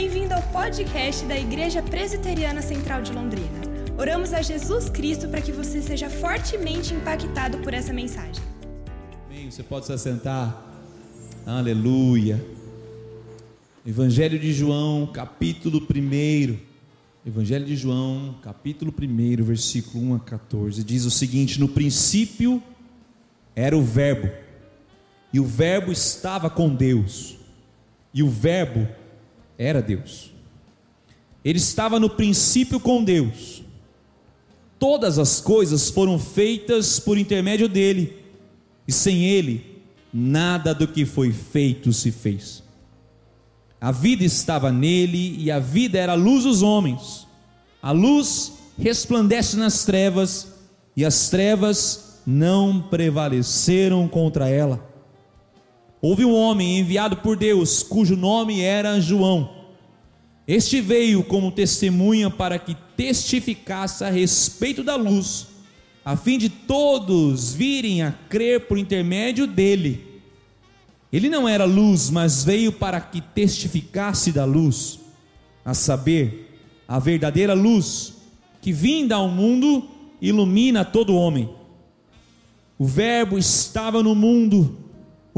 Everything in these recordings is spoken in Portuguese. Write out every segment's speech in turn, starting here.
Bem-vindo ao podcast da Igreja Presbiteriana Central de Londrina. Oramos a Jesus Cristo para que você seja fortemente impactado por essa mensagem. Amém. Você pode se assentar. Aleluia. Evangelho de João, capítulo 1. Evangelho de João, capítulo 1, versículo 1 a 14, diz o seguinte: No princípio era o Verbo, e o Verbo estava com Deus, e o Verbo era Deus. Ele estava no princípio com Deus. Todas as coisas foram feitas por intermédio dele, e sem ele, nada do que foi feito se fez. A vida estava nele, e a vida era a luz dos homens. A luz resplandece nas trevas, e as trevas não prevaleceram contra ela. Houve um homem enviado por Deus, cujo nome era João. Este veio como testemunha para que testificasse a respeito da luz, a fim de todos virem a crer por intermédio dele. Ele não era luz, mas veio para que testificasse da luz, a saber, a verdadeira luz que vinda ao mundo ilumina todo homem. O Verbo estava no mundo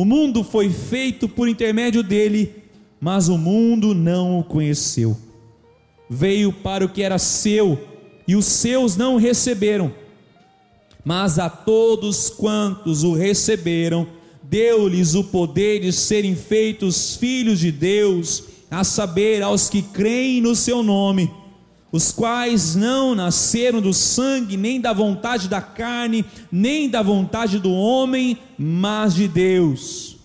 o mundo foi feito por intermédio dele, mas o mundo não o conheceu. Veio para o que era seu, e os seus não o receberam. Mas a todos quantos o receberam, deu-lhes o poder de serem feitos filhos de Deus, a saber, aos que creem no seu nome os quais não nasceram do sangue, nem da vontade da carne, nem da vontade do homem, mas de Deus.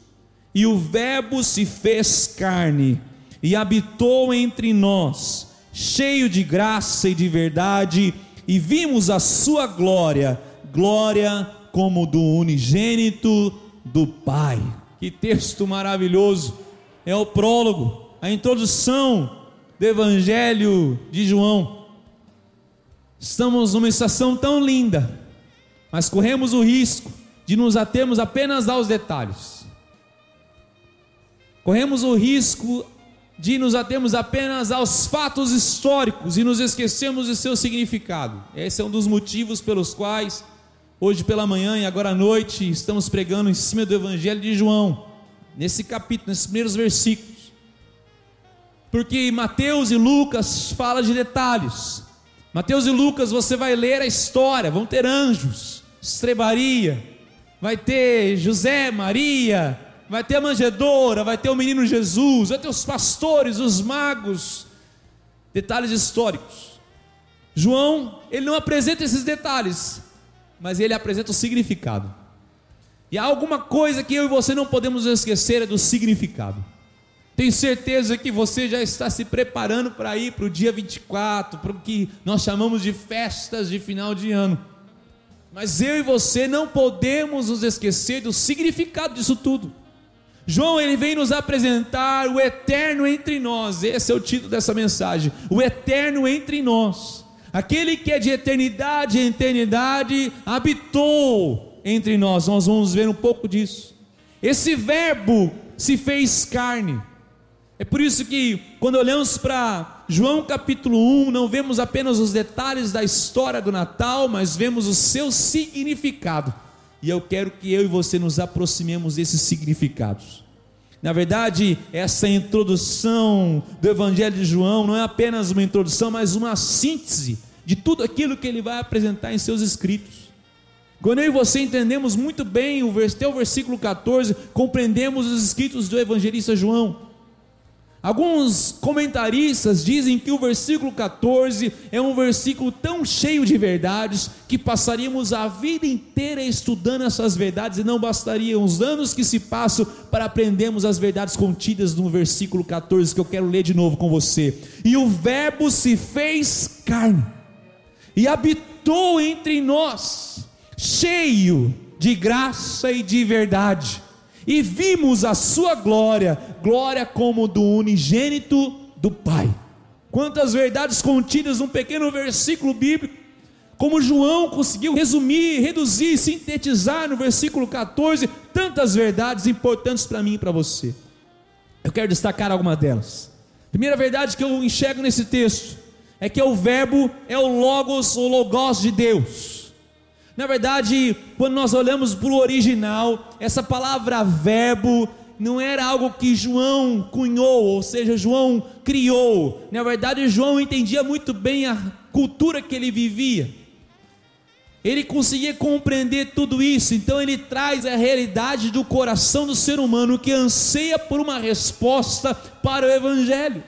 E o Verbo se fez carne e habitou entre nós, cheio de graça e de verdade, e vimos a sua glória, glória como do unigênito do Pai. Que texto maravilhoso! É o prólogo, a introdução do Evangelho de João. Estamos numa estação tão linda, mas corremos o risco de nos atermos apenas aos detalhes. Corremos o risco de nos atermos apenas aos fatos históricos e nos esquecemos de seu significado. Esse é um dos motivos pelos quais hoje pela manhã e agora à noite estamos pregando em cima do Evangelho de João, nesse capítulo, nesses primeiros versículos porque Mateus e Lucas falam de detalhes. Mateus e Lucas você vai ler a história, vão ter anjos, estrebaria, vai ter José, Maria, vai ter a manjedora, vai ter o menino Jesus, vai ter os pastores, os magos, detalhes históricos. João, ele não apresenta esses detalhes, mas ele apresenta o significado. E há alguma coisa que eu e você não podemos esquecer é do significado. Tenho certeza que você já está se preparando para ir para o dia 24, para o que nós chamamos de festas de final de ano. Mas eu e você não podemos nos esquecer do significado disso tudo. João ele vem nos apresentar o eterno entre nós. Esse é o título dessa mensagem. O eterno entre nós. Aquele que é de eternidade em eternidade habitou entre nós. Nós vamos ver um pouco disso. Esse verbo se fez carne. É por isso que, quando olhamos para João capítulo 1, não vemos apenas os detalhes da história do Natal, mas vemos o seu significado. E eu quero que eu e você nos aproximemos desses significados. Na verdade, essa introdução do Evangelho de João não é apenas uma introdução, mas uma síntese de tudo aquilo que ele vai apresentar em seus escritos. Quando eu e você entendemos muito bem o versículo 14, compreendemos os escritos do evangelista João. Alguns comentaristas dizem que o versículo 14 é um versículo tão cheio de verdades que passaríamos a vida inteira estudando essas verdades e não bastariam os anos que se passam para aprendermos as verdades contidas no versículo 14 que eu quero ler de novo com você. E o Verbo se fez carne e habitou entre nós, cheio de graça e de verdade e vimos a sua glória, glória como do unigênito do Pai. Quantas verdades contidas num pequeno versículo bíblico, como João conseguiu resumir, reduzir, sintetizar no versículo 14, tantas verdades importantes para mim e para você. Eu quero destacar alguma delas. Primeira verdade que eu enxergo nesse texto é que o verbo é o logos, o logos de Deus. Na verdade, quando nós olhamos para o original, essa palavra verbo não era algo que João cunhou, ou seja, João criou. Na verdade, João entendia muito bem a cultura que ele vivia. Ele conseguia compreender tudo isso, então ele traz a realidade do coração do ser humano que anseia por uma resposta para o Evangelho.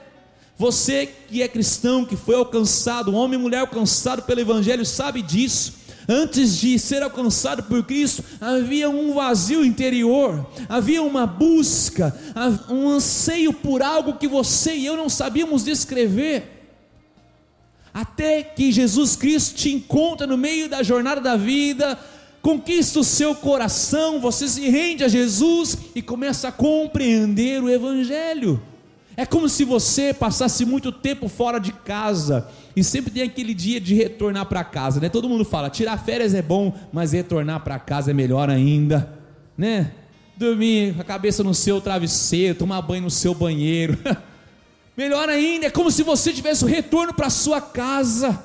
Você que é cristão, que foi alcançado, homem e mulher alcançado pelo Evangelho, sabe disso. Antes de ser alcançado por Cristo, havia um vazio interior, havia uma busca, um anseio por algo que você e eu não sabíamos descrever. Até que Jesus Cristo te encontra no meio da jornada da vida, conquista o seu coração, você se rende a Jesus e começa a compreender o Evangelho. É como se você passasse muito tempo fora de casa e sempre tem aquele dia de retornar para casa, né? Todo mundo fala, tirar férias é bom, mas retornar para casa é melhor ainda, né? Dormir com a cabeça no seu travesseiro, tomar banho no seu banheiro. melhor ainda, é como se você tivesse o retorno para sua casa.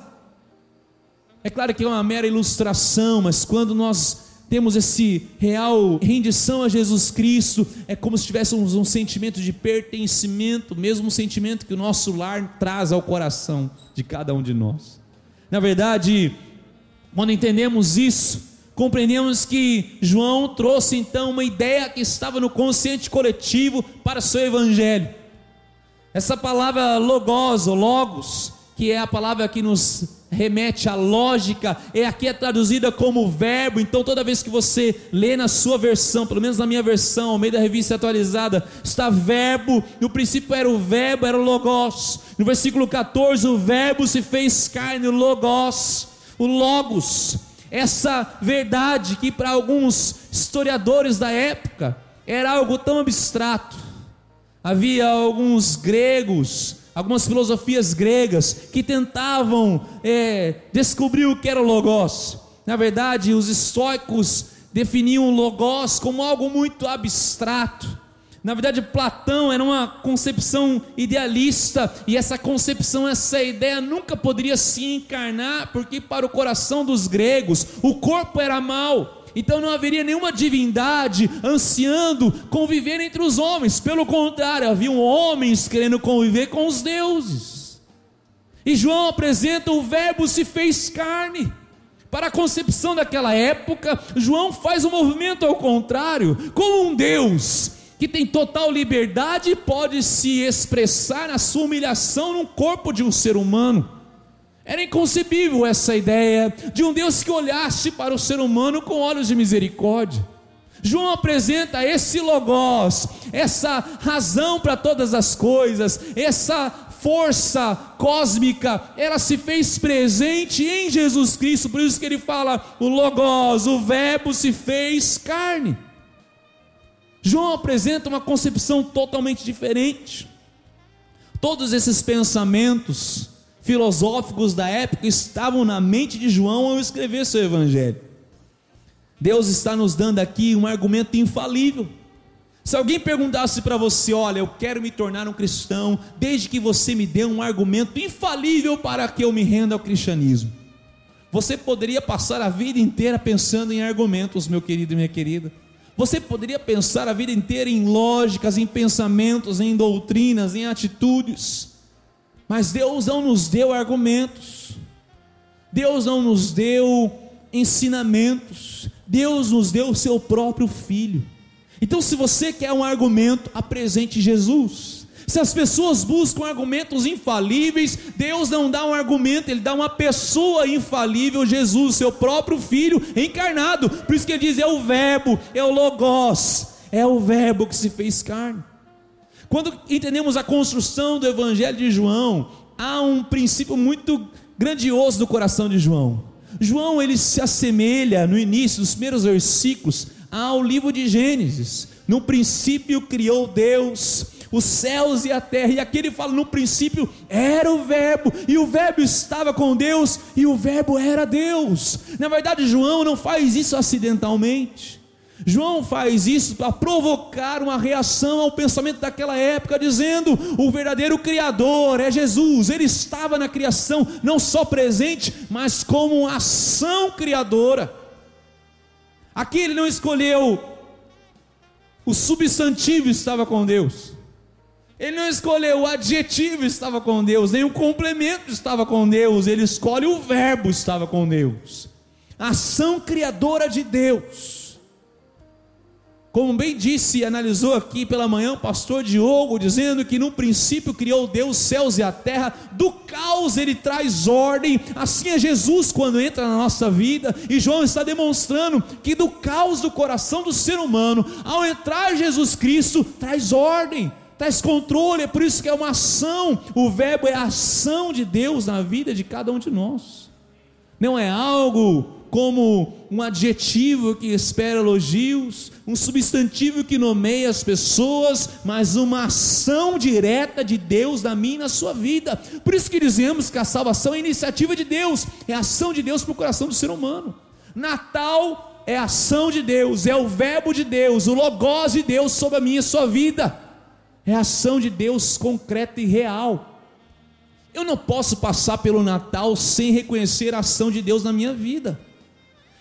É claro que é uma mera ilustração, mas quando nós temos esse real rendição a Jesus Cristo, é como se tivéssemos um sentimento de pertencimento, mesmo um sentimento que o nosso lar traz ao coração de cada um de nós. Na verdade, quando entendemos isso, compreendemos que João trouxe então uma ideia que estava no consciente coletivo para seu evangelho. Essa palavra logos, logos, que é a palavra que nos remete à lógica, é aqui é traduzida como verbo. Então, toda vez que você lê na sua versão, pelo menos na minha versão, ao meio da revista atualizada, está verbo. No princípio era o verbo, era o logos. No versículo 14, o verbo se fez carne, o logos, o logos. Essa verdade que para alguns historiadores da época era algo tão abstrato. Havia alguns gregos algumas filosofias gregas que tentavam é, descobrir o que era o Logos. Na verdade, os estoicos definiam o Logos como algo muito abstrato. Na verdade, Platão era uma concepção idealista, e essa concepção, essa ideia nunca poderia se encarnar, porque para o coração dos gregos, o corpo era mal, então não haveria nenhuma divindade ansiando conviver entre os homens, pelo contrário, haviam homens querendo conviver com os deuses. E João apresenta o Verbo se fez carne. Para a concepção daquela época, João faz um movimento ao contrário, como um Deus que tem total liberdade pode se expressar na sua humilhação no corpo de um ser humano. Era inconcebível essa ideia de um Deus que olhasse para o ser humano com olhos de misericórdia. João apresenta esse logos, essa razão para todas as coisas, essa força cósmica, ela se fez presente em Jesus Cristo, por isso que ele fala: o logos, o verbo se fez carne. João apresenta uma concepção totalmente diferente. Todos esses pensamentos filosóficos da época estavam na mente de João ao escrever seu evangelho. Deus está nos dando aqui um argumento infalível. Se alguém perguntasse para você, olha, eu quero me tornar um cristão, desde que você me dê um argumento infalível para que eu me renda ao cristianismo. Você poderia passar a vida inteira pensando em argumentos, meu querido e minha querida. Você poderia pensar a vida inteira em lógicas, em pensamentos, em doutrinas, em atitudes. Mas Deus não nos deu argumentos, Deus não nos deu ensinamentos, Deus nos deu o seu próprio Filho. Então, se você quer um argumento, apresente Jesus. Se as pessoas buscam argumentos infalíveis, Deus não dá um argumento, Ele dá uma pessoa infalível, Jesus, seu próprio Filho encarnado. Por isso que Ele diz: é o Verbo, é o Logos, é o Verbo que se fez carne. Quando entendemos a construção do Evangelho de João, há um princípio muito grandioso no coração de João. João ele se assemelha no início dos primeiros versículos ao livro de Gênesis. No princípio criou Deus os céus e a terra, e aqui ele fala: no princípio era o Verbo, e o Verbo estava com Deus, e o Verbo era Deus. Na verdade, João não faz isso acidentalmente. João faz isso para provocar uma reação ao pensamento daquela época, dizendo: o verdadeiro Criador é Jesus, ele estava na criação, não só presente, mas como ação criadora. Aqui ele não escolheu o substantivo estava com Deus, ele não escolheu o adjetivo estava com Deus, nem o complemento estava com Deus, ele escolhe o verbo estava com Deus, ação criadora de Deus. Como bem disse e analisou aqui pela manhã o pastor Diogo, dizendo que no princípio criou Deus os céus e a terra, do caos ele traz ordem, assim é Jesus quando entra na nossa vida, e João está demonstrando que do caos do coração do ser humano, ao entrar Jesus Cristo, traz ordem, traz controle, é por isso que é uma ação, o verbo é a ação de Deus na vida de cada um de nós, não é algo como um adjetivo que espera elogios, um substantivo que nomeia as pessoas, mas uma ação direta de Deus na minha e na sua vida. Por isso que dizemos que a salvação é iniciativa de Deus, é ação de Deus para o coração do ser humano. Natal é ação de Deus, é o verbo de Deus, o logos de Deus sobre a minha e sua vida. É ação de Deus concreta e real. Eu não posso passar pelo Natal sem reconhecer a ação de Deus na minha vida.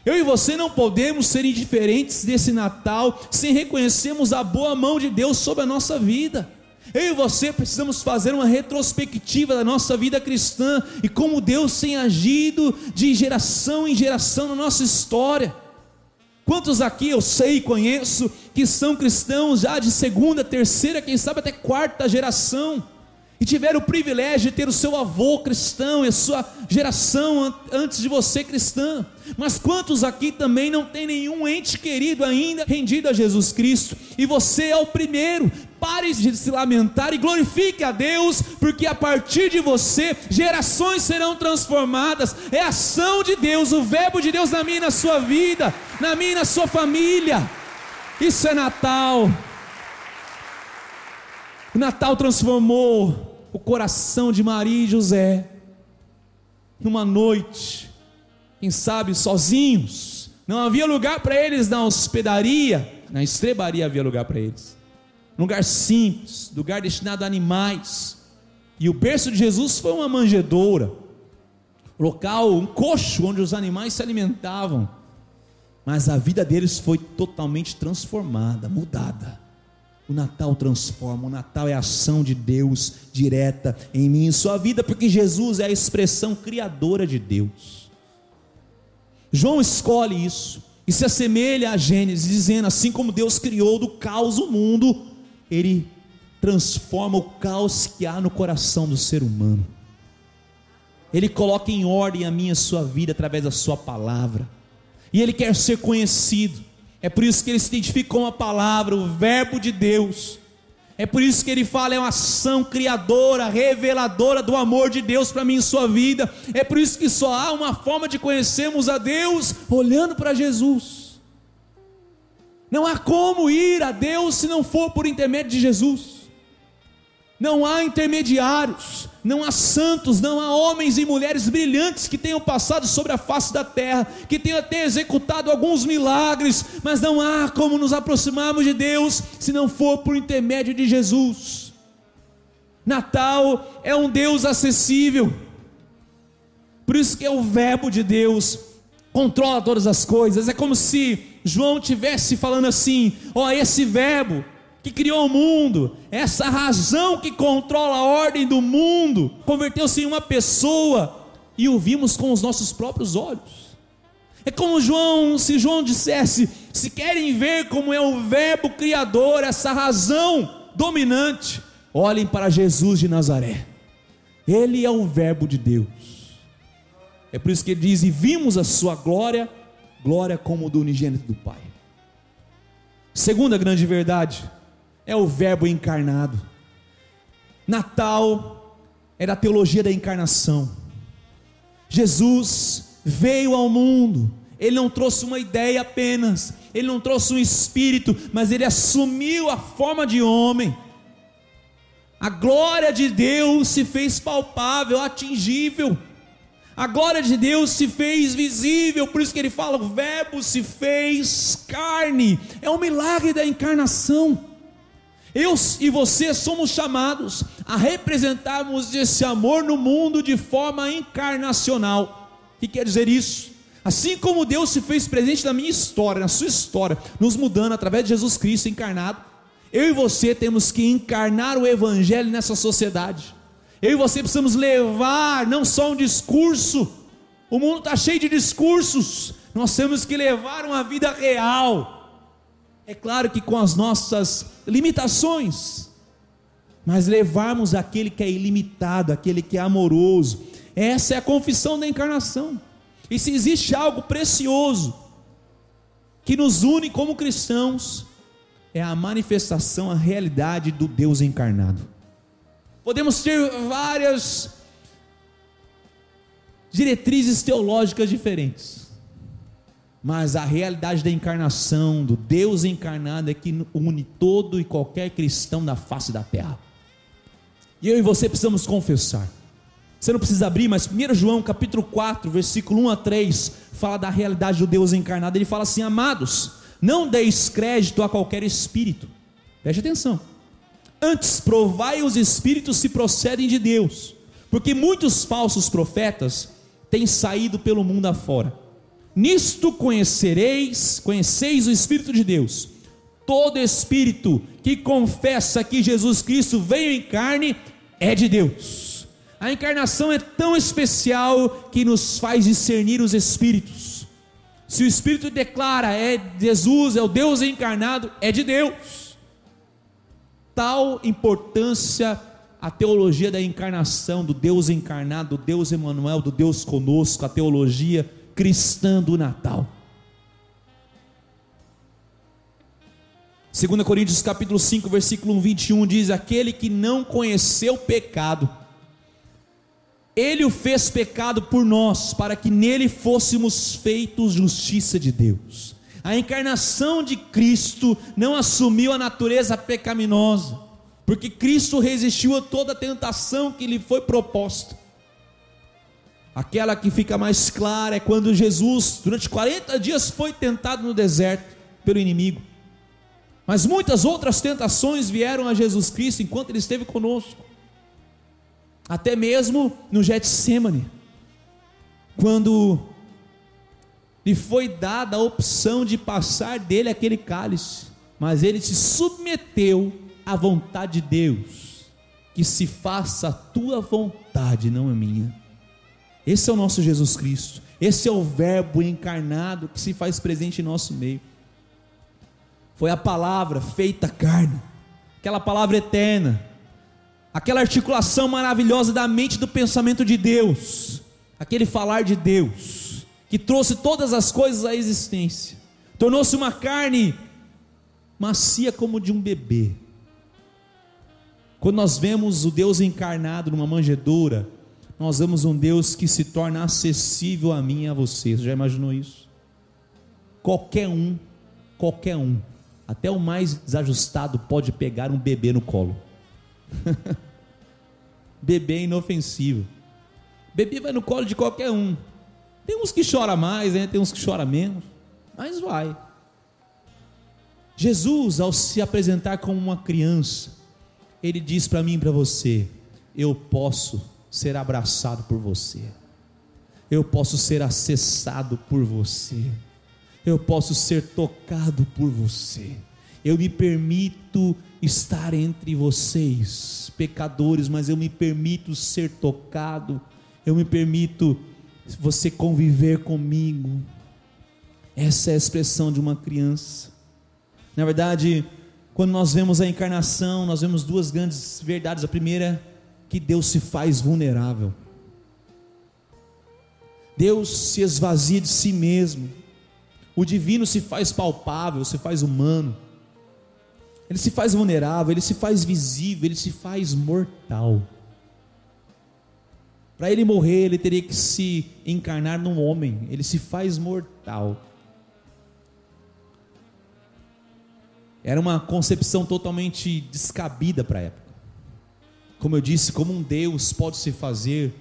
Eu e você não podemos ser indiferentes desse Natal sem reconhecermos a boa mão de Deus sobre a nossa vida. Eu e você precisamos fazer uma retrospectiva da nossa vida cristã e como Deus tem agido de geração em geração na nossa história. Quantos aqui eu sei e conheço que são cristãos já de segunda, terceira, quem sabe até quarta geração? E tiveram o privilégio de ter o seu avô cristão e a sua geração antes de você cristã. Mas quantos aqui também não tem nenhum ente querido ainda rendido a Jesus Cristo? E você é o primeiro. Pare de se lamentar e glorifique a Deus, porque a partir de você gerações serão transformadas. É a ação de Deus, o verbo de Deus na minha e na sua vida, na minha e na sua família. Isso é Natal. O Natal transformou o coração de Maria e José, numa noite, quem sabe sozinhos, não havia lugar para eles na hospedaria, na estrebaria havia lugar para eles, lugar simples, lugar destinado a animais, e o berço de Jesus foi uma manjedoura, local, um coxo onde os animais se alimentavam, mas a vida deles foi totalmente transformada, mudada. O Natal transforma, o Natal é a ação de Deus direta em mim e sua vida, porque Jesus é a expressão criadora de Deus. João escolhe isso e se assemelha a Gênesis, dizendo: assim como Deus criou do caos o mundo, Ele transforma o caos que há no coração do ser humano. Ele coloca em ordem a minha e a sua vida através da Sua palavra, e Ele quer ser conhecido. É por isso que ele se identifica com a palavra, o Verbo de Deus. É por isso que ele fala, é uma ação criadora, reveladora do amor de Deus para mim em sua vida. É por isso que só há uma forma de conhecermos a Deus olhando para Jesus. Não há como ir a Deus se não for por intermédio de Jesus. Não há intermediários, não há santos, não há homens e mulheres brilhantes que tenham passado sobre a face da terra, que tenham até executado alguns milagres, mas não há como nos aproximarmos de Deus se não for por intermédio de Jesus. Natal é um Deus acessível, por isso que é o Verbo de Deus, controla todas as coisas. É como se João tivesse falando assim: ó, esse Verbo que criou o mundo, essa razão que controla a ordem do mundo, converteu-se em uma pessoa e o vimos com os nossos próprios olhos. É como João, se João dissesse: se querem ver como é o Verbo Criador, essa razão dominante, olhem para Jesus de Nazaré. Ele é o Verbo de Deus. É por isso que ele diz: e vimos a sua glória, glória como do unigênito do Pai. Segunda grande verdade, é o Verbo encarnado. Natal é da teologia da encarnação. Jesus veio ao mundo, ele não trouxe uma ideia apenas, ele não trouxe um espírito, mas ele assumiu a forma de homem. A glória de Deus se fez palpável, atingível. A glória de Deus se fez visível, por isso que ele fala: o Verbo se fez carne. É um milagre da encarnação. Eu e você somos chamados a representarmos esse amor no mundo de forma encarnacional. O que quer dizer isso? Assim como Deus se fez presente na minha história, na sua história, nos mudando através de Jesus Cristo encarnado, eu e você temos que encarnar o Evangelho nessa sociedade. Eu e você precisamos levar não só um discurso, o mundo está cheio de discursos, nós temos que levar uma vida real é claro que com as nossas limitações, mas levarmos aquele que é ilimitado, aquele que é amoroso. Essa é a confissão da encarnação. E se existe algo precioso que nos une como cristãos, é a manifestação, a realidade do Deus encarnado. Podemos ter várias diretrizes teológicas diferentes mas a realidade da encarnação, do Deus encarnado, é que une todo e qualquer cristão da face da terra. E eu e você precisamos confessar. Você não precisa abrir, mas 1 João capítulo 4, versículo 1 a 3, fala da realidade do Deus encarnado. Ele fala assim: Amados, não deis crédito a qualquer espírito. Preste atenção. Antes, provai os espíritos se procedem de Deus, porque muitos falsos profetas têm saído pelo mundo afora. Nisto conhecereis, conheceis o Espírito de Deus. Todo espírito que confessa que Jesus Cristo veio em carne é de Deus. A encarnação é tão especial que nos faz discernir os espíritos. Se o espírito declara é Jesus, é o Deus encarnado, é de Deus. Tal importância a teologia da encarnação, do Deus encarnado, do Deus Emmanuel, do Deus conosco, a teologia cristã do Natal. 2 Coríntios capítulo 5, versículo 21 diz: Aquele que não conheceu pecado, ele o fez pecado por nós, para que nele fôssemos feitos justiça de Deus. A encarnação de Cristo não assumiu a natureza pecaminosa, porque Cristo resistiu a toda tentação que lhe foi proposta. Aquela que fica mais clara é quando Jesus, durante 40 dias, foi tentado no deserto pelo inimigo. Mas muitas outras tentações vieram a Jesus Cristo enquanto ele esteve conosco. Até mesmo no Getsemane, quando lhe foi dada a opção de passar dele aquele cálice, mas ele se submeteu à vontade de Deus, que se faça a tua vontade, não a minha. Esse é o nosso Jesus Cristo. Esse é o Verbo encarnado que se faz presente em nosso meio. Foi a palavra feita carne, aquela palavra eterna, aquela articulação maravilhosa da mente do pensamento de Deus, aquele falar de Deus, que trouxe todas as coisas à existência, tornou-se uma carne macia como de um bebê. Quando nós vemos o Deus encarnado numa manjedoura, nós vemos um Deus que se torna acessível a mim e a você. Você já imaginou isso? Qualquer um, qualquer um, até o mais desajustado pode pegar um bebê no colo. bebê inofensivo. Bebê vai no colo de qualquer um. Tem uns que chora mais, né? tem uns que chora menos, mas vai. Jesus, ao se apresentar como uma criança, ele diz para mim e para você: Eu posso ser abraçado por você, eu posso ser acessado por você, eu posso ser tocado por você, eu me permito estar entre vocês, pecadores, mas eu me permito ser tocado, eu me permito você conviver comigo. Essa é a expressão de uma criança. Na verdade, quando nós vemos a encarnação, nós vemos duas grandes verdades. A primeira que Deus se faz vulnerável. Deus se esvazia de si mesmo. O divino se faz palpável, se faz humano. Ele se faz vulnerável, ele se faz visível, ele se faz mortal. Para ele morrer, ele teria que se encarnar num homem, ele se faz mortal. Era uma concepção totalmente descabida para a época. Como eu disse, como um Deus pode se fazer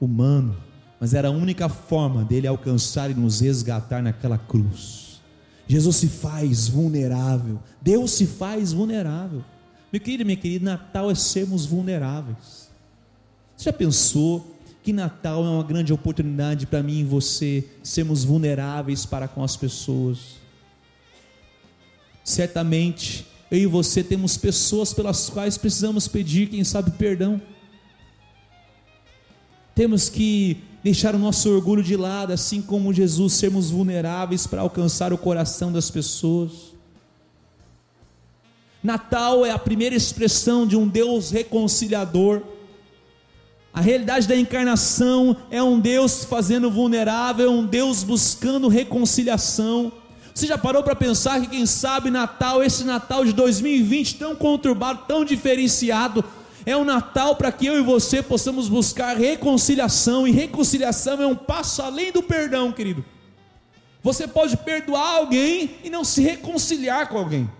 humano, mas era a única forma dele alcançar e nos resgatar naquela cruz. Jesus se faz vulnerável, Deus se faz vulnerável. Meu querido, minha querida, Natal é sermos vulneráveis. Você já pensou que Natal é uma grande oportunidade para mim e você sermos vulneráveis para com as pessoas? Certamente, eu e você temos pessoas pelas quais precisamos pedir, quem sabe, perdão. Temos que deixar o nosso orgulho de lado, assim como Jesus, sermos vulneráveis para alcançar o coração das pessoas. Natal é a primeira expressão de um Deus reconciliador. A realidade da encarnação é um Deus fazendo vulnerável, um Deus buscando reconciliação. Você já parou para pensar que quem sabe Natal, esse Natal de 2020 tão conturbado, tão diferenciado, é um Natal para que eu e você possamos buscar reconciliação, e reconciliação é um passo além do perdão, querido. Você pode perdoar alguém e não se reconciliar com alguém.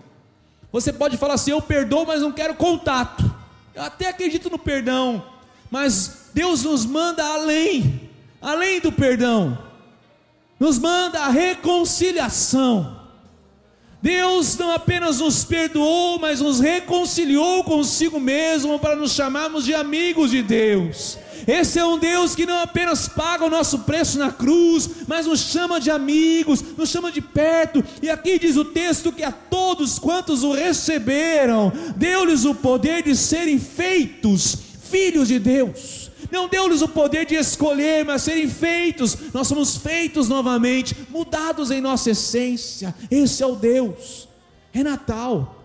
Você pode falar assim: eu perdoo, mas não quero contato. Eu até acredito no perdão, mas Deus nos manda além, além do perdão, nos manda a reconciliação. Deus não apenas nos perdoou, mas nos reconciliou consigo mesmo para nos chamarmos de amigos de Deus. Esse é um Deus que não apenas paga o nosso preço na cruz, mas nos chama de amigos, nos chama de perto. E aqui diz o texto que a todos quantos o receberam, deu-lhes o poder de serem feitos filhos de Deus não deu-lhes o poder de escolher, mas serem feitos. Nós somos feitos novamente, mudados em nossa essência. Esse é o Deus. É Natal.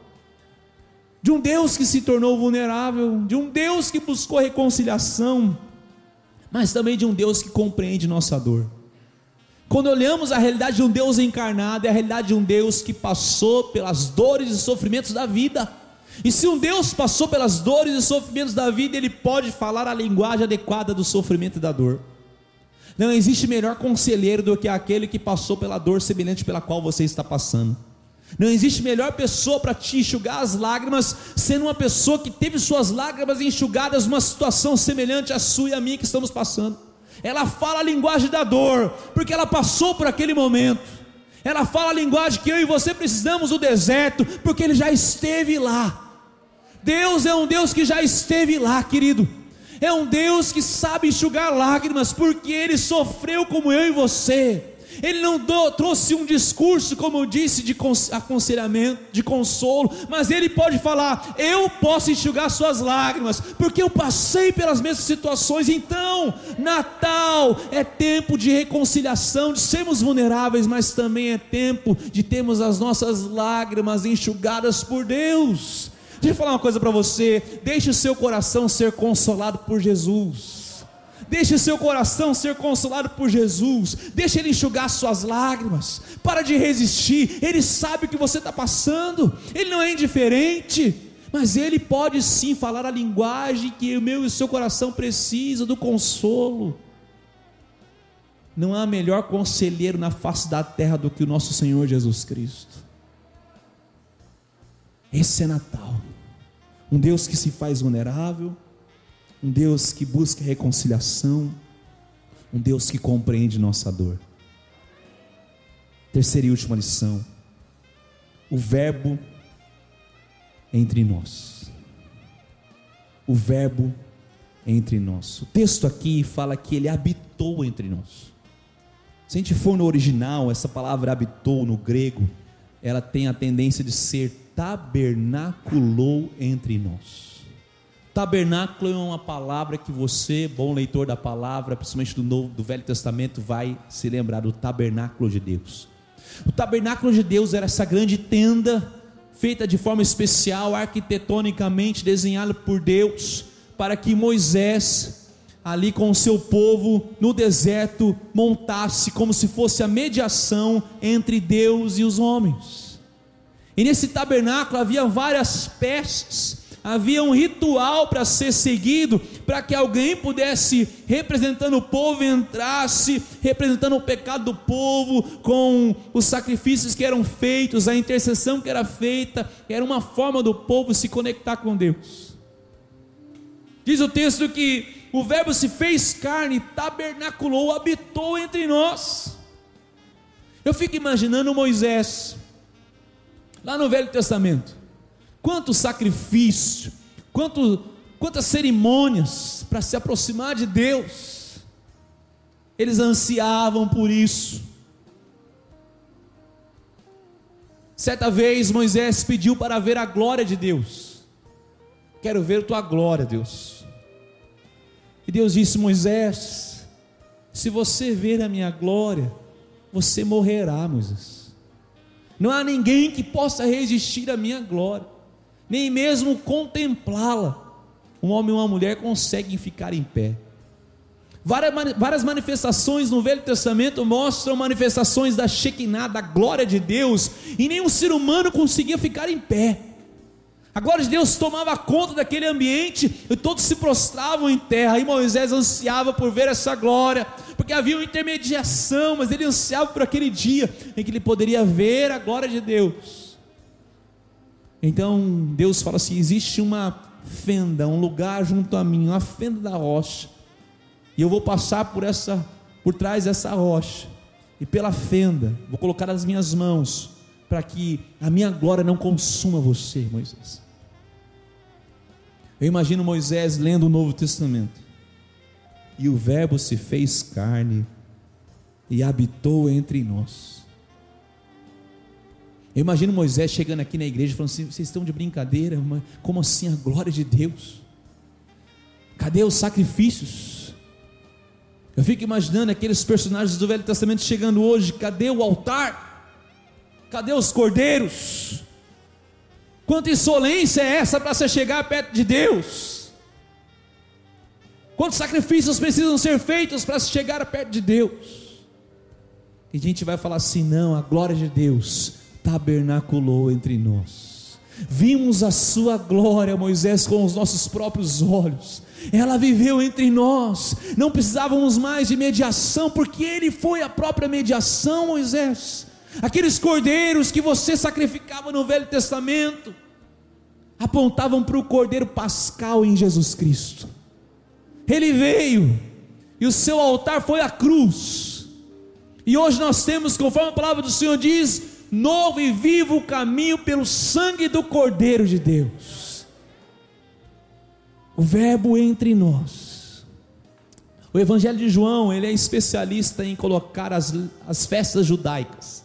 De um Deus que se tornou vulnerável, de um Deus que buscou reconciliação, mas também de um Deus que compreende nossa dor. Quando olhamos a realidade de um Deus encarnado, é a realidade de um Deus que passou pelas dores e sofrimentos da vida e se um Deus passou pelas dores e sofrimentos da vida, ele pode falar a linguagem adequada do sofrimento e da dor. Não existe melhor conselheiro do que aquele que passou pela dor semelhante pela qual você está passando. Não existe melhor pessoa para te enxugar as lágrimas, sendo uma pessoa que teve suas lágrimas enxugadas numa situação semelhante à sua e à minha que estamos passando. Ela fala a linguagem da dor, porque ela passou por aquele momento. Ela fala a linguagem que eu e você precisamos do deserto, porque ele já esteve lá. Deus é um Deus que já esteve lá, querido. É um Deus que sabe enxugar lágrimas, porque Ele sofreu como eu e você. Ele não do, trouxe um discurso, como eu disse, de aconselhamento, de consolo, mas ele pode falar: Eu posso enxugar suas lágrimas, porque eu passei pelas mesmas situações. Então, Natal é tempo de reconciliação, de sermos vulneráveis, mas também é tempo de termos as nossas lágrimas enxugadas por Deus. Deixa eu falar uma coisa para você: deixe o seu coração ser consolado por Jesus. Deixe o seu coração ser consolado por Jesus. Deixe Ele enxugar suas lágrimas. Para de resistir. Ele sabe o que você está passando. Ele não é indiferente. Mas Ele pode sim falar a linguagem que o meu e o seu coração precisam do consolo. Não há melhor conselheiro na face da terra do que o nosso Senhor Jesus Cristo. Esse é Natal um Deus que se faz vulnerável, um Deus que busca reconciliação, um Deus que compreende nossa dor. Terceira e última lição: o Verbo entre nós. O Verbo entre nós. O texto aqui fala que ele habitou entre nós. Se a gente for no original, essa palavra habitou no grego, ela tem a tendência de ser tabernaculou entre nós. Tabernáculo é uma palavra que você, bom leitor da palavra, principalmente do Novo, do Velho Testamento, vai se lembrar do tabernáculo de Deus. O tabernáculo de Deus era essa grande tenda feita de forma especial, arquitetonicamente desenhada por Deus, para que Moisés, ali com o seu povo no deserto, montasse como se fosse a mediação entre Deus e os homens. E nesse tabernáculo havia várias peças, havia um ritual para ser seguido, para que alguém pudesse, representando o povo, entrasse, representando o pecado do povo, com os sacrifícios que eram feitos, a intercessão que era feita, era uma forma do povo se conectar com Deus. Diz o texto que o Verbo se fez carne, tabernaculou, habitou entre nós. Eu fico imaginando Moisés, lá no Velho Testamento, quanto sacrifício, quanto, quantas cerimônias para se aproximar de Deus, eles ansiavam por isso. Certa vez Moisés pediu para ver a glória de Deus. Quero ver tua glória, Deus. E Deus disse: Moisés, se você ver a minha glória, você morrerá, Moisés. Não há ninguém que possa resistir à minha glória, nem mesmo contemplá-la. Um homem e uma mulher conseguem ficar em pé. Várias manifestações no Velho Testamento mostram manifestações da Shekinah, da glória de Deus, e nenhum ser humano conseguia ficar em pé. A glória de Deus tomava conta daquele ambiente e todos se prostravam em terra. E Moisés ansiava por ver essa glória, porque havia uma intermediação, mas ele ansiava por aquele dia em que ele poderia ver a glória de Deus. Então Deus fala assim: existe uma fenda, um lugar junto a mim, uma fenda da rocha, e eu vou passar por essa, por trás dessa rocha, e pela fenda, vou colocar as minhas mãos, para que a minha glória não consuma você, Moisés. Eu imagino Moisés lendo o Novo Testamento. E o Verbo se fez carne e habitou entre nós. Eu imagino Moisés chegando aqui na igreja falando assim: vocês estão de brincadeira, mas como assim a glória de Deus? Cadê os sacrifícios? Eu fico imaginando aqueles personagens do Velho Testamento chegando hoje: cadê o altar? Cadê os cordeiros? Quanta insolência é essa para você chegar perto de Deus? Quantos sacrifícios precisam ser feitos para se chegar perto de Deus? E a gente vai falar assim: não, a glória de Deus tabernaculou entre nós. Vimos a sua glória, Moisés, com os nossos próprios olhos. Ela viveu entre nós. Não precisávamos mais de mediação, porque Ele foi a própria mediação, Moisés. Aqueles cordeiros que você sacrificava no Velho Testamento apontavam para o cordeiro pascal em Jesus Cristo. Ele veio e o seu altar foi a cruz. E hoje nós temos, conforme a palavra do Senhor diz, novo e vivo caminho pelo sangue do Cordeiro de Deus. O Verbo entre nós. O Evangelho de João, ele é especialista em colocar as, as festas judaicas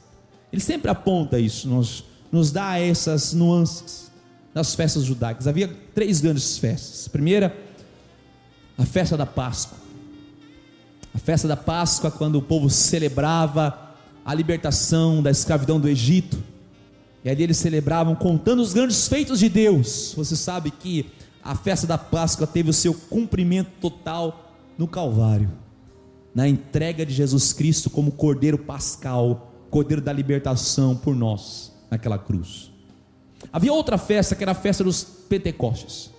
ele sempre aponta isso, nos, nos dá essas nuances das festas judaicas. Havia três grandes festas. A primeira, a festa da Páscoa. A festa da Páscoa, quando o povo celebrava a libertação da escravidão do Egito. E ali eles celebravam contando os grandes feitos de Deus. Você sabe que a festa da Páscoa teve o seu cumprimento total no Calvário, na entrega de Jesus Cristo como Cordeiro Pascal Cordeiro da libertação por nós naquela cruz. Havia outra festa que era a festa dos Pentecostes.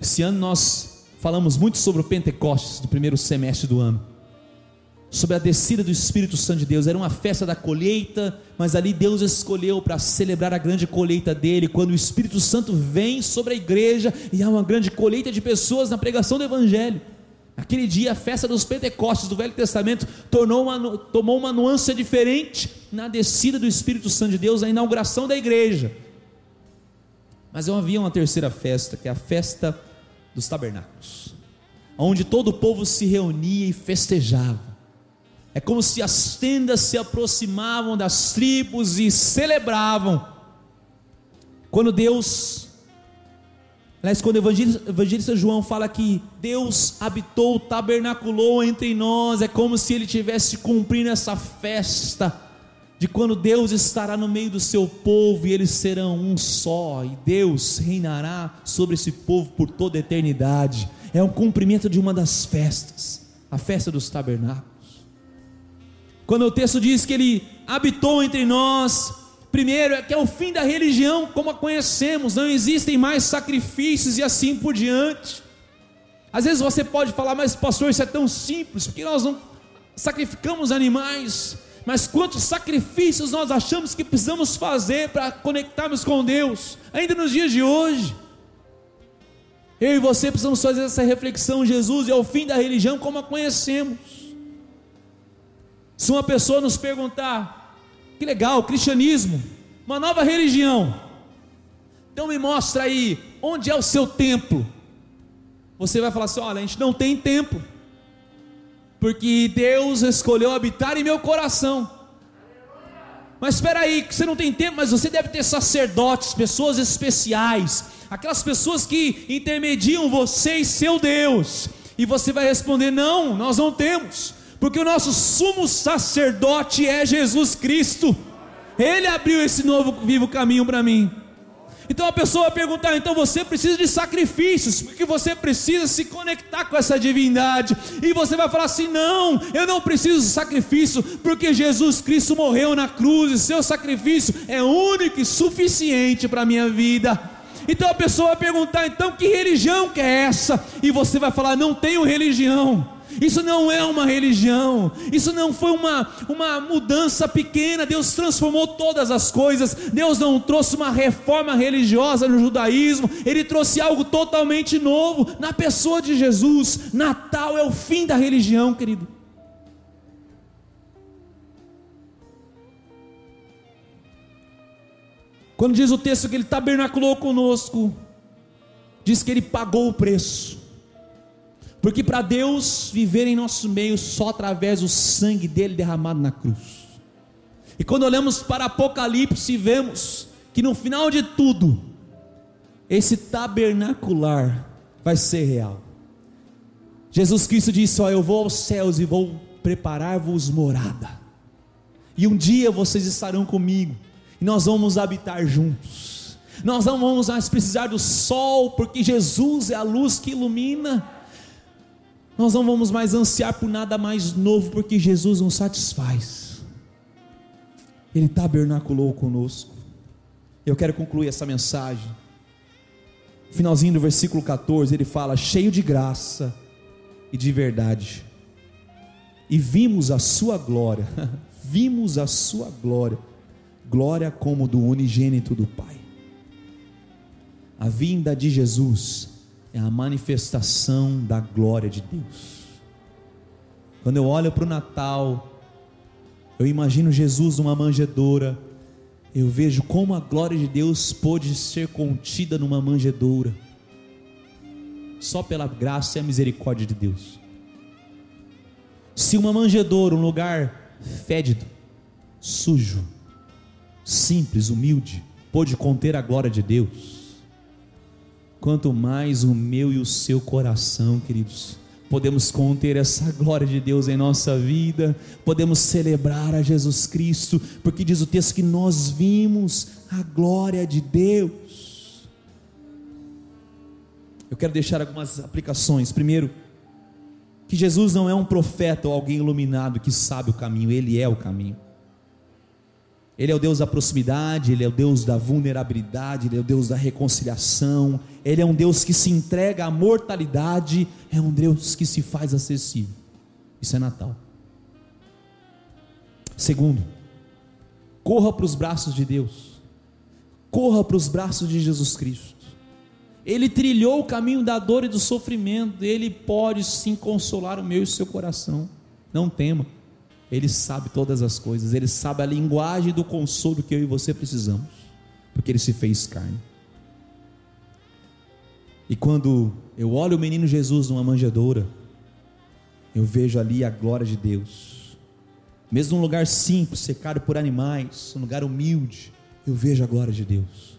Esse ano nós falamos muito sobre o Pentecostes do primeiro semestre do ano. Sobre a descida do Espírito Santo de Deus, era uma festa da colheita, mas ali Deus escolheu para celebrar a grande colheita dele, quando o Espírito Santo vem sobre a igreja e há uma grande colheita de pessoas na pregação do Evangelho. Aquele dia, a festa dos Pentecostes do Velho Testamento uma, tomou uma nuance diferente na descida do Espírito Santo de Deus, na inauguração da igreja. Mas havia uma terceira festa, que é a festa dos tabernáculos, onde todo o povo se reunia e festejava. É como se as tendas se aproximavam das tribos e celebravam. Quando Deus Aliás, quando o evangelista, evangelista, João fala que Deus habitou, tabernaculou entre nós, é como se ele estivesse cumprindo essa festa de quando Deus estará no meio do seu povo e eles serão um só, e Deus reinará sobre esse povo por toda a eternidade. É um cumprimento de uma das festas, a festa dos tabernáculos. Quando o texto diz que ele habitou entre nós, Primeiro, é que é o fim da religião como a conhecemos, não existem mais sacrifícios e assim por diante. Às vezes você pode falar, mas pastor, isso é tão simples, porque nós não sacrificamos animais, mas quantos sacrifícios nós achamos que precisamos fazer para conectarmos com Deus, ainda nos dias de hoje. Eu e você precisamos fazer essa reflexão. Jesus é o fim da religião como a conhecemos. Se uma pessoa nos perguntar, que legal, cristianismo, uma nova religião. Então me mostra aí, onde é o seu templo? Você vai falar assim: olha, a gente não tem templo, porque Deus escolheu habitar em meu coração. Mas espera aí, que você não tem tempo, mas você deve ter sacerdotes, pessoas especiais, aquelas pessoas que intermediam você e seu Deus. E você vai responder: não, nós não temos, porque o nosso sumo sacerdote é Jesus Cristo. Ele abriu esse novo vivo caminho para mim. Então a pessoa vai perguntar: então você precisa de sacrifícios, porque você precisa se conectar com essa divindade. E você vai falar assim: não, eu não preciso de sacrifício, porque Jesus Cristo morreu na cruz, e seu sacrifício é único e suficiente para a minha vida. Então a pessoa vai perguntar: então que religião que é essa? E você vai falar: não tenho religião. Isso não é uma religião, isso não foi uma, uma mudança pequena. Deus transformou todas as coisas. Deus não trouxe uma reforma religiosa no judaísmo, Ele trouxe algo totalmente novo na pessoa de Jesus. Natal é o fim da religião, querido. Quando diz o texto que Ele tabernaculou conosco, diz que Ele pagou o preço. Porque para Deus viver em nosso meio só através do sangue dele derramado na cruz. E quando olhamos para Apocalipse, vemos que no final de tudo, esse tabernacular vai ser real. Jesus Cristo disse: Ó, eu vou aos céus e vou preparar-vos morada. E um dia vocês estarão comigo, e nós vamos habitar juntos. Nós não vamos mais precisar do sol, porque Jesus é a luz que ilumina nós não vamos mais ansiar por nada mais novo, porque Jesus nos satisfaz. Ele tabernaculou conosco. Eu quero concluir essa mensagem. Finalzinho do versículo 14, ele fala: cheio de graça e de verdade. E vimos a sua glória, vimos a sua glória, glória como do unigênito do Pai. A vinda de Jesus é a manifestação da glória de Deus. Quando eu olho para o Natal, eu imagino Jesus numa manjedoura, eu vejo como a glória de Deus pôde ser contida numa manjedoura, só pela graça e a misericórdia de Deus. Se uma manjedoura, um lugar fédido, sujo, simples, humilde, pôde conter a glória de Deus, quanto mais o meu e o seu coração, queridos. Podemos conter essa glória de Deus em nossa vida, podemos celebrar a Jesus Cristo, porque diz o texto que nós vimos a glória de Deus. Eu quero deixar algumas aplicações. Primeiro, que Jesus não é um profeta ou alguém iluminado que sabe o caminho, ele é o caminho. Ele é o Deus da proximidade, Ele é o Deus da vulnerabilidade, Ele é o Deus da reconciliação, Ele é um Deus que se entrega à mortalidade, é um Deus que se faz acessível. Isso é Natal. Segundo, corra para os braços de Deus, corra para os braços de Jesus Cristo. Ele trilhou o caminho da dor e do sofrimento, Ele pode sim consolar o meu e o seu coração. Não tema. Ele sabe todas as coisas, ele sabe a linguagem do consolo que eu e você precisamos, porque ele se fez carne. E quando eu olho o menino Jesus numa manjedoura, eu vejo ali a glória de Deus. Mesmo num lugar simples, secado por animais, um lugar humilde, eu vejo a glória de Deus.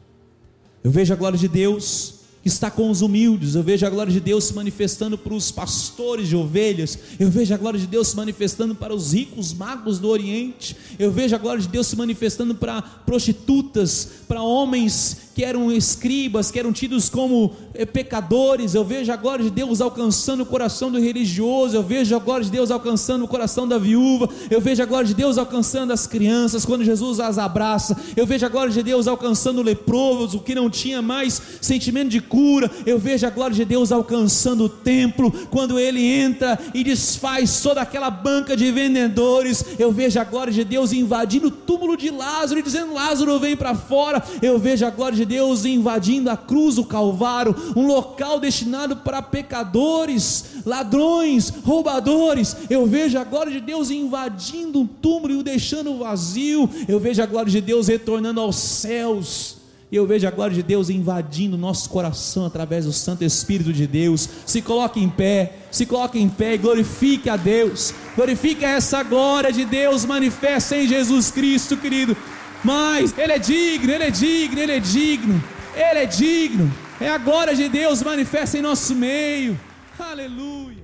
Eu vejo a glória de Deus está com os humildes. Eu vejo a glória de Deus se manifestando para os pastores de ovelhas. Eu vejo a glória de Deus se manifestando para os ricos magos do Oriente. Eu vejo a glória de Deus se manifestando para prostitutas, para homens que eram escribas, que eram tidos como eh, pecadores. Eu vejo a glória de Deus alcançando o coração do religioso. Eu vejo a glória de Deus alcançando o coração da viúva. Eu vejo a glória de Deus alcançando as crianças quando Jesus as abraça. Eu vejo a glória de Deus alcançando o leproso, o que não tinha mais sentimento de cura. Eu vejo a glória de Deus alcançando o templo quando ele entra e desfaz toda aquela banca de vendedores. Eu vejo a glória de Deus invadindo o túmulo de Lázaro e dizendo: Lázaro, vem para fora. Eu vejo a glória de Deus invadindo a cruz, o Calvário, um local destinado para pecadores, ladrões, roubadores. Eu vejo a glória de Deus invadindo um túmulo e o deixando vazio. Eu vejo a glória de Deus retornando aos céus. Eu vejo a glória de Deus invadindo nosso coração através do Santo Espírito de Deus. Se coloque em pé, se coloque em pé e glorifique a Deus. Glorifique essa glória de Deus manifesta em Jesus Cristo, querido. Mas Ele é digno, Ele é digno, Ele é digno, Ele é digno. É a glória de Deus manifesta em nosso meio. Aleluia.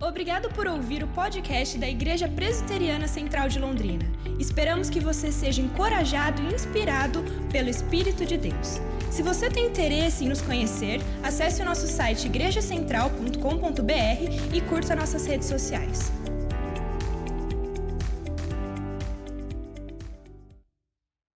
Obrigado por ouvir o podcast da Igreja Presbiteriana Central de Londrina. Esperamos que você seja encorajado e inspirado pelo Espírito de Deus. Se você tem interesse em nos conhecer, acesse o nosso site igrejacentral.com.br e curta nossas redes sociais.